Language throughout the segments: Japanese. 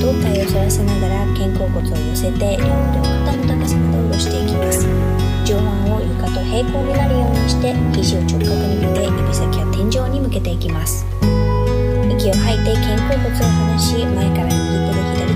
胴体を反らせながら肩甲骨を寄せて両腕を肩の高さまで下ろしていきます。上腕を床と平行になるようにして肘を直角に向け指先は天井に向けていきます。息を吐いて肩甲骨を離し前から右手で左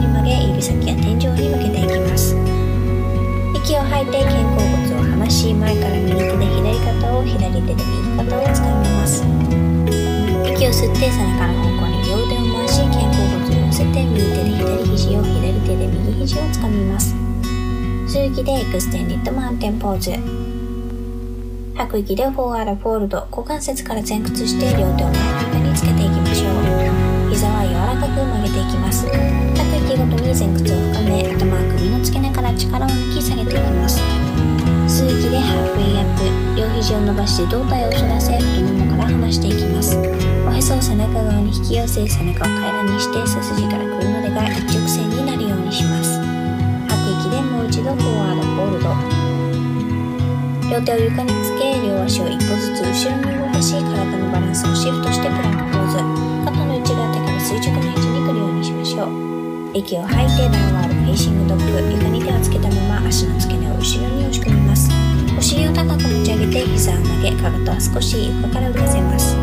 に曲げ指先や天井に向けていきます。息を吐いて肩甲骨を離し前から右手で左肩を左手で右肩をつかみます。息を吸って背中の方向に両腕を回し肩甲骨を寄せて右手で左肘を左手で右肘をつかみます。吸う息で Extended Mountain Pose。吐く息でフォーアラフォールド股関節から前屈して両手を前の床につけていきましょう。膝は柔らかく曲げていきます。吐く息ごとに前屈を深め頭は首の付け根から力を抜き下げていきます。吸う息でハーフウェイアップ両肘を伸ばして胴体を反らせ太ももから離していきます。おへそを背中側に引き寄せ背中を平らにして背筋から首までが一直線になるようにします。吐く息でもう一度フォワードホールド両手を床につけ両足を一歩ずつ後ろに動かし体のバランスをシフトしてプランクポーズ。肩の内側手から垂直の位置に来るようにしましょう。息を吐いて Downward Facing Dog 床に手をつけたまま足の付け根を後ろに押し込みます。お尻を高く持ち上げて膝を曲げかかとは少し床から浮かせます。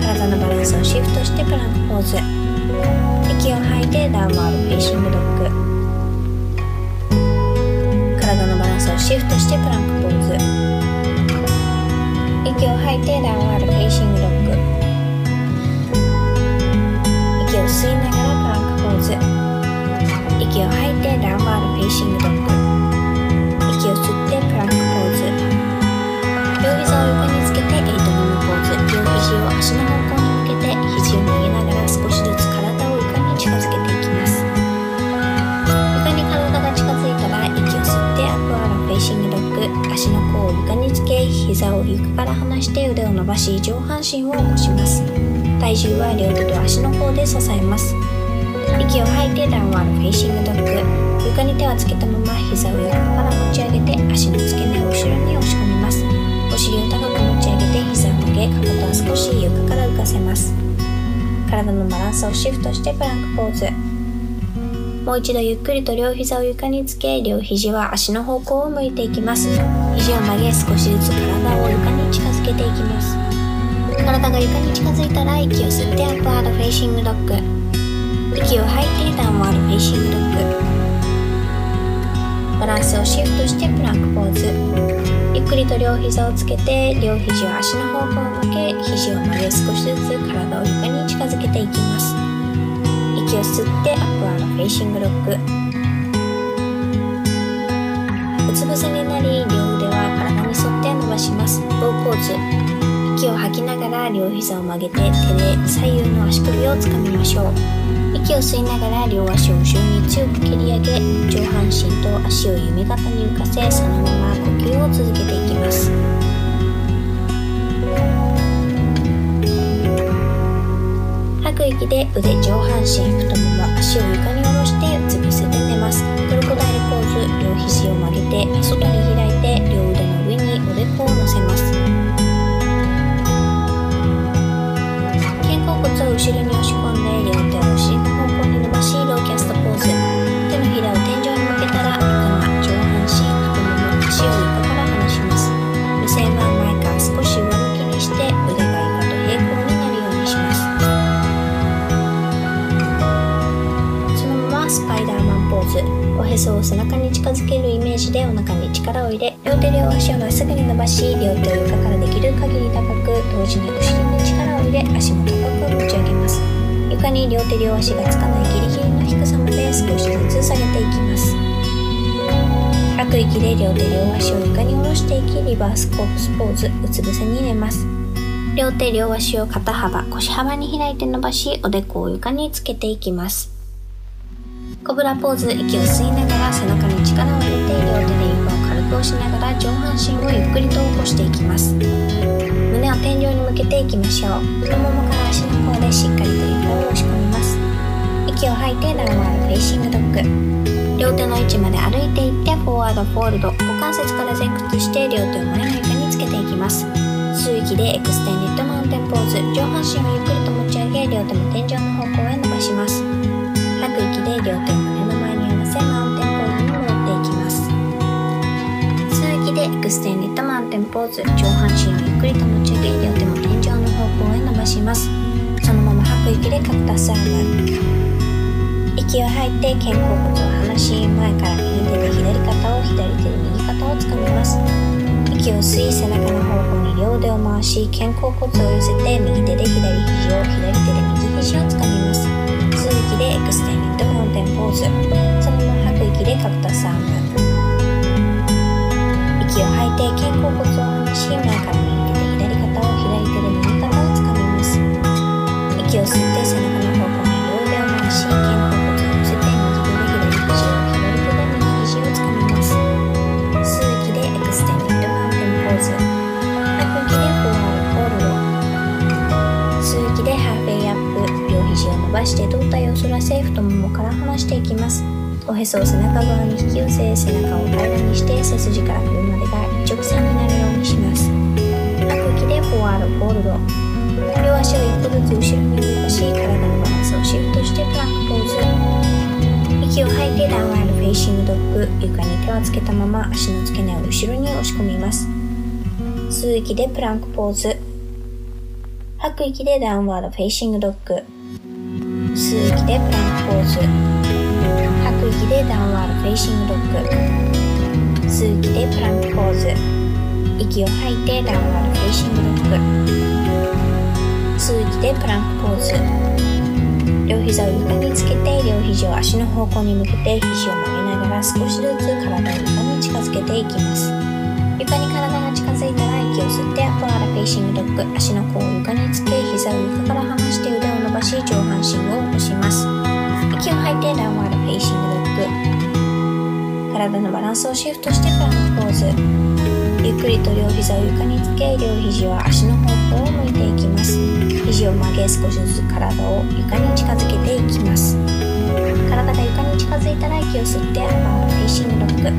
体のバランスをシフトしてプランクポーズ。息を吐いて Downward Facing Dog。体のバランスをシフトしてプランクポーズ。息を吐いて Downward Facing Dog。息を吸いながらズ息を吐いて Downward Facing Dog。息を吸ってプランクポーズ。両膝を床につけて Eight Limb Pose。両肘を足の方向に向けて肘を曲げながら少しずつ体を床に近づけていきます。床に体が近づいたら息を吸って Upward Facing Dog。足の甲を床につけ膝を床から離して腕を伸ばし上半身を起こします。体重は両手と足の甲で支えます。息を吐いて Downward Facing Dog。床に手をつけたまま膝を床から持ち上げて足の付け根を後ろに押し込みます。お尻を高く持ち上げて膝を曲げかかとは少し床から浮かせます。体のバランスをシフトしてプランクポーズ。もう一度ゆっくりと両膝を床につけ両肘は足の方向を向いていきます。肘を曲げ少しずつ体を床に近づけていきます。体が床に近づいたら息を吸って Upward Facing Dog。息を吐いて Downward Facing Dog バランスをシフトしてプランクポーズ。ゆっくりと両膝をつけて両肘を足の方向を向け肘を曲げ少しずつ体を床に近づけていきます。息を吸って Upward Facing Dog。うつ伏せになり両腕は体に沿って伸ばします。ローポーズ。息を吐きながら両膝を曲げて手で左右の足首をつかみましょう。息を吸いながら両足を後ろに強く蹴り上げ上半身と足を弓形に浮かせそのまま呼吸を続けていきます。吐く息で腕上半身太もも足を床に下ろしてうつ伏せで寝ます。クロコダイルポーズ両肘を曲げて外に開いて両腕の上におでこを乗せます。肩甲骨を後ろに押し込んで両手を力を入れ両手両足をまっすぐに伸ばし両手を床からできる限り高く同時にお尻に力を入れ足も高く持ち上げます。床に両手両足がつかないギリギリの低さまで少しずつ下げていきます。吐く息で両手両足を床に下ろしていきリバースコープスポーズうつ伏せに寝ます。両手両足を肩幅腰幅に開いて伸ばしおでこを床につけていきます。コブラポーズ息を吸いながら背中に力を入れ床を押しながら上半身をゆっくりと起こしていきます。胸を天井に向けていきましょう。太ももから足の甲でしっかりと床を押し込みます。息を吐いて downward facing dog。両手の位置まで歩いていって forward fold 股関節から前屈して両手を前の床につけていきます。吸う息で extended mountain pose。上半身をゆっくりと持ち上げ両手も天井の方向へ伸ばします。吐く息で両手を胸の前に合わせで extended mountain pose 上半身をゆっくりと持ち上げ両手も天井の方向へ伸ばします。そのまま吐く息で cactus arm 息を吐いて肩甲骨を離し前から右手で左肩を左手で右肩をつかみます息を吸い背中の方向に両腕を回し肩甲骨を寄せて右手で左肘を左手で右肘をつかみます吸う息で extended mountain poseそのまま吐く息で cactus arm 息を吐いて肩甲骨を離し前から右手で左肩を左手で右肩をつかみます。息を吸って背中の方向に両腕を回し肩甲骨を寄せて右手で左肘を左手で右肘をつかみます。吸う息で extended mountain pose 吐く息でフォアをホールド。吸う息でハーフェイアップ。両肘を伸ばして胴体を反らせ太ももから離していきます。おへそを背中側に引き寄せ背中を平らにして背筋から首までが一直線になるようにします。吐く息で forward fold。両足を一歩ずつ後ろに動かし体のバランスをシフトしてプランクポーズ。息を吐いて downward facing dog。床に手をつけたまま足の付け根を後ろに押し込みます。吸う息でプランクポーズ吐く息で downward facing dog。吸う息でプランクポーズ。吐く息で downward facing dog 吸う息でプランクポーズ。息を吐いて downward facing dog 吸う息でプランクポーズ。両膝を床につけて両肘を足の方向に向けて肘を曲げながら少しずつ体を床に近づけていきます。床に体が近づいたら息を吸って upward facing dog 足の甲を床につけ膝を床から離して腕を伸ばし上半身を体のバランスをシフトしてプランクポーズ。ゆっくりと両膝を床につけ両肘は足の方向を向いていきます。肘を曲げ少しずつ体を床に近づけていきます。体が床に近づいたら息を吸って upward facing dog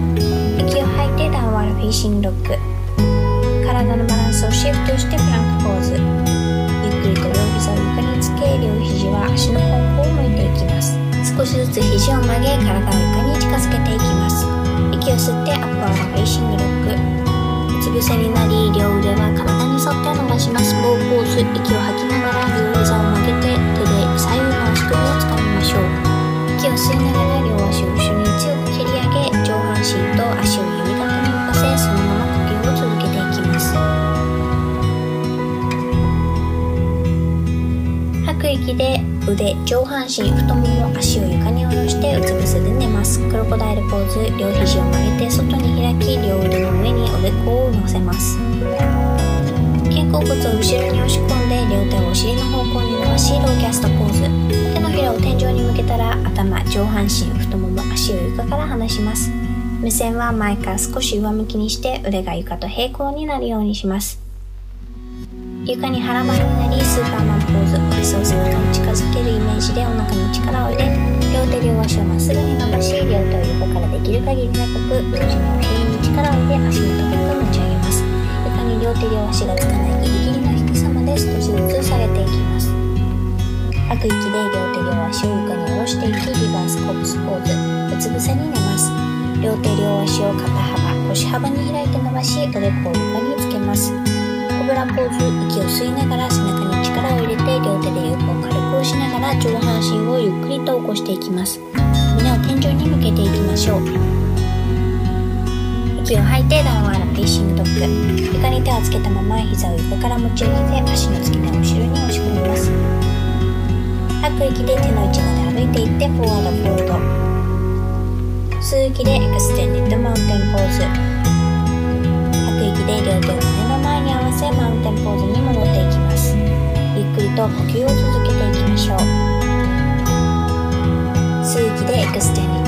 息を吐いて downward facing dog 体のバランスをシフトしてプランクポーズ。ゆっくりと両膝を床につけ両肘は足の方向を向いていきます。少しずつ肘を曲げ体を床に近づけていきます。を吸ってアッパーはフェイシングロックうつ伏せになり両腕は体に沿って伸ばします棒ポーズ息を吐きながら両膝を曲げて手で左右の足首をつかみましょう息を吸いながら両足を後ろに息で腕上半身太もも足を床に下ろしてうつ伏せで寝ます。クロコダイルポーズ両肘を曲げて外に開き両腕の上におでこを乗せます。肩甲骨を後ろに押し込んで両手をお尻の方向に伸ばしローキャストポーズ。手のひらを天井に向けたら頭上半身太もも足を床から離します。目線は前から少し上向きにして腕が床と平行になるようにします。床に腹ばいになりスーパーマンポーズおへそを背中に近づけるイメージでお腹に力を入れ両手両足をまっすぐに伸ばし両手を横からできる限り長く同時にお尻に力を入れ足の高く持ち上げます床に両手両足がつかないギリギリの低さまで少しずつ下げていきます吐く息で両手両足を床に下ろしていきリバースコップスポーズうつ伏せに寝ます両手両足を肩幅腰幅に開いて伸ばしおでこを床につけますブラポーズ息を吸いながら背中に力を入れて両手で床を軽く押しながら上半身をゆっくりと起こしていきます。胸を天井に向けていきましょう。息を吐いて downward facing dog 床に手をつけたまま膝を床から持ち上げて足の付け根を後ろに押し込みます。吐く息で手の位置まで歩いていって forward fold。吸う息で extended mountain pose。吐く息で両手を胸に合わせマウンテンポーズに戻っていきます。ゆっくりと呼吸を続けていきましょう。吸う息でエクステン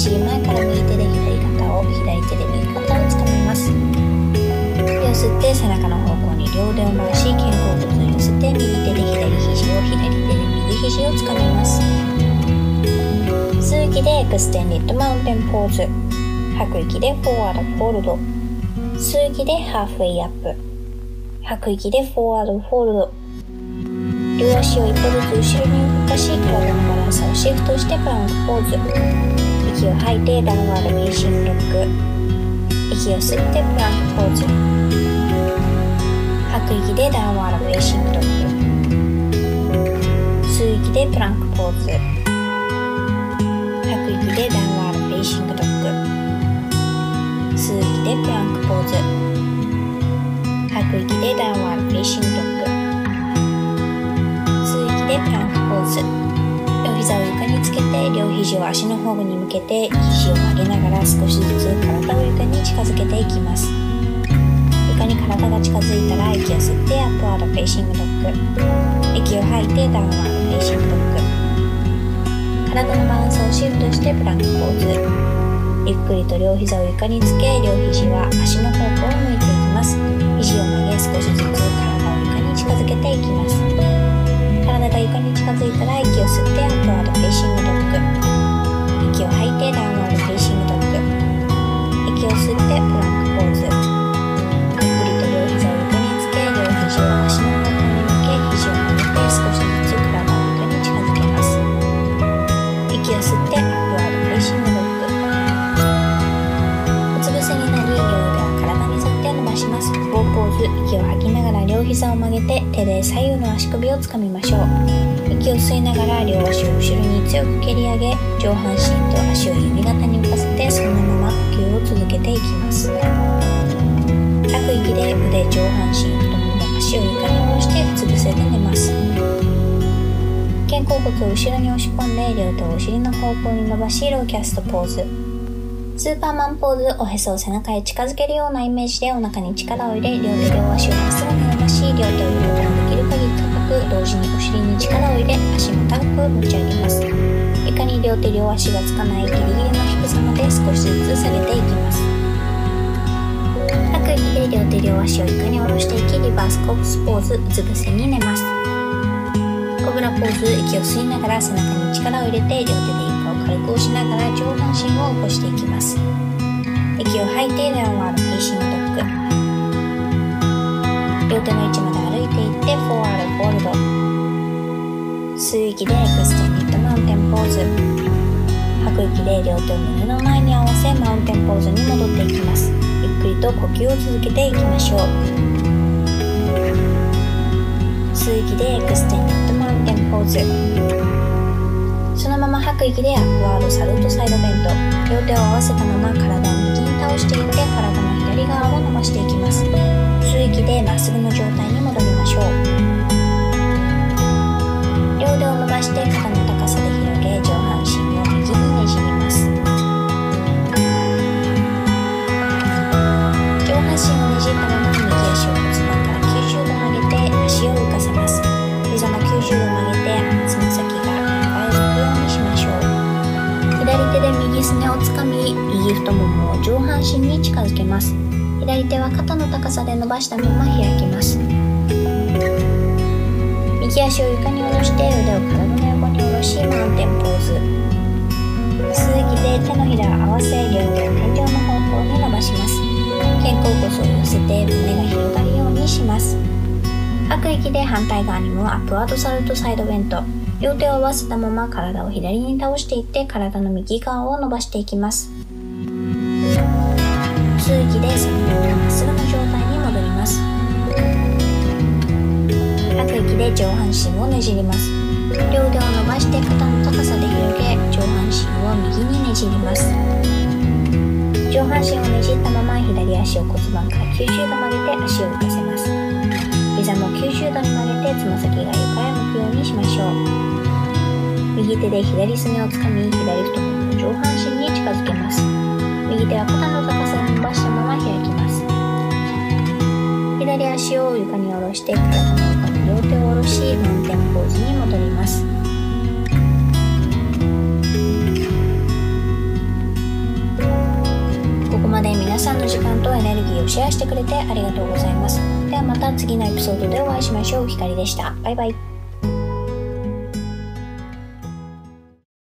し前から右手で左肩を左手で右肩をつかみます。息を吸って背中の方向に両手を回し肩甲骨を寄せて右手で左肘を左手で右肘をつかみます。吸う息で extended mountain pose。吐く息で forward fold。吸う息でハーフウェイアップ。吐く息で forward fold。両足を一歩ずつ後ろに動かし体のバランスをシフトしてプランクポーズ。息を吐いて downward facing dog。息を吸ってプランクポーズ。吐く息で downward facing dog。吸う息でプランクポーズ。吐く息で downward facing dog。吸う息でプランクポーズ。吐く息で downward facing dog。吸う息でプランクポーズ。膝を床につけて両肘を足の方に向けて肘を曲げながら少しずつ体を床に近づけていきます。床に体が近づいたら息を吸って upward facing dog。息を吐いて downward facing dog。体のバランスをシフトしてプランクポーズ。ゆっくりと両膝を床につけ両肘は足の方向を向いていきます。肘を曲げ少しずつ体を床に近づけていきます。体が床に近づいたら息を吸って upward facing dog。息を吐いて downward facing dog。息を吸ってプランクポーズ。ゆっくりと両膝を床につけ両肘を足の方向に向け肘を曲げて少しずつ体を床に近づけます。息を吸って upward facing dog。うつ伏せになり両腕を体に沿って伸ばします。 bow pose。息を吐きながら両膝を曲げて手で左右の足首をつかみましょう息を吸いながら両足を後ろに強く蹴り上げ上半身と足を弓形に浮かせてそのまま呼吸を続けていきます。吐く息で腕上半身太もも足を床に下ろしてうつ伏せで寝ます。肩甲骨を後ろに押し込んで両手をお尻の方向に伸ばしローキャストポーズ。スーパーマンポーズおへそを背中へ近づけるようなイメージでお腹に力を入れ両手両足をまっすぐに伸ばし両手を両手できる限り高く同時にお尻に力を入れ足も高く持ち上げます。床に両手両足がつかないギリギリの低さまで少しずつ下げていきます。吐く息で両手両足を床に下ろしていきリバースコープスポーズうつ伏せに寝ます。コブラポーズ息を吸いながら背中に力を入れて両手で床を軽く押しながら上半身を起こしていきます。息を吐いて downward facing dog 両手の位置まで歩いていって forward fold。吸う息で extended mountain pose。吐く息で両手を胸の前に合わせ mountain pose に戻っていきます。ゆっくりと呼吸を続けていきましょう。吸う息で extended mountain pose。そのまま吐く息で upward salute side bend 両手を合わせたまま体を右に倒していって体の左側を伸ばしていきます。吸う息でまっすぐの状態に戻りましょう。両腕を伸ばして肩の高さで広げ上半身を右にねじります。上半身をねじったまま右足を骨盤から90度曲げて足を浮かせます。膝も90度曲げてつま先が床へ向くようにしましょう。左手で右すねをつかみ右太ももを上半身に近づけます。左手は肩の高さで伸ばしたまま開きます。右足を床に下ろして腕を体の横に下ろしマウンテンポーズ。吸う息で手のひらを合わせ両手を天井の方向に伸ばします。肩甲骨を寄せて胸が広がるようにします。吐く息で反対側にもアップワードサルトサイドベント。両手を合わせたまま体を左に倒していって体の右側を伸ばしていきます。吸う息でそのままっすぐの状態に戻ります。吐く息で上半身をねじります。両腕を伸ばして肩の高さで広げ上半身を右にねじります。上半身をねじったまま左足を骨盤から90度曲げて足を浮かせます。膝も90度に曲げてつま先が床へ向くようにしましょう。右手で左すねをつかみ左太ももを上半身に近づけます。右手は肩の高さに伸ばしたまま開きます。左足を床に下ろして体の横に両手を下ろしマウンテンポーズに戻りますここまで皆さんの時間とエネルギーをシェアしてくれてありがとうございますではまた次のエピソードでお会いしましょうひかりでしたバイバイ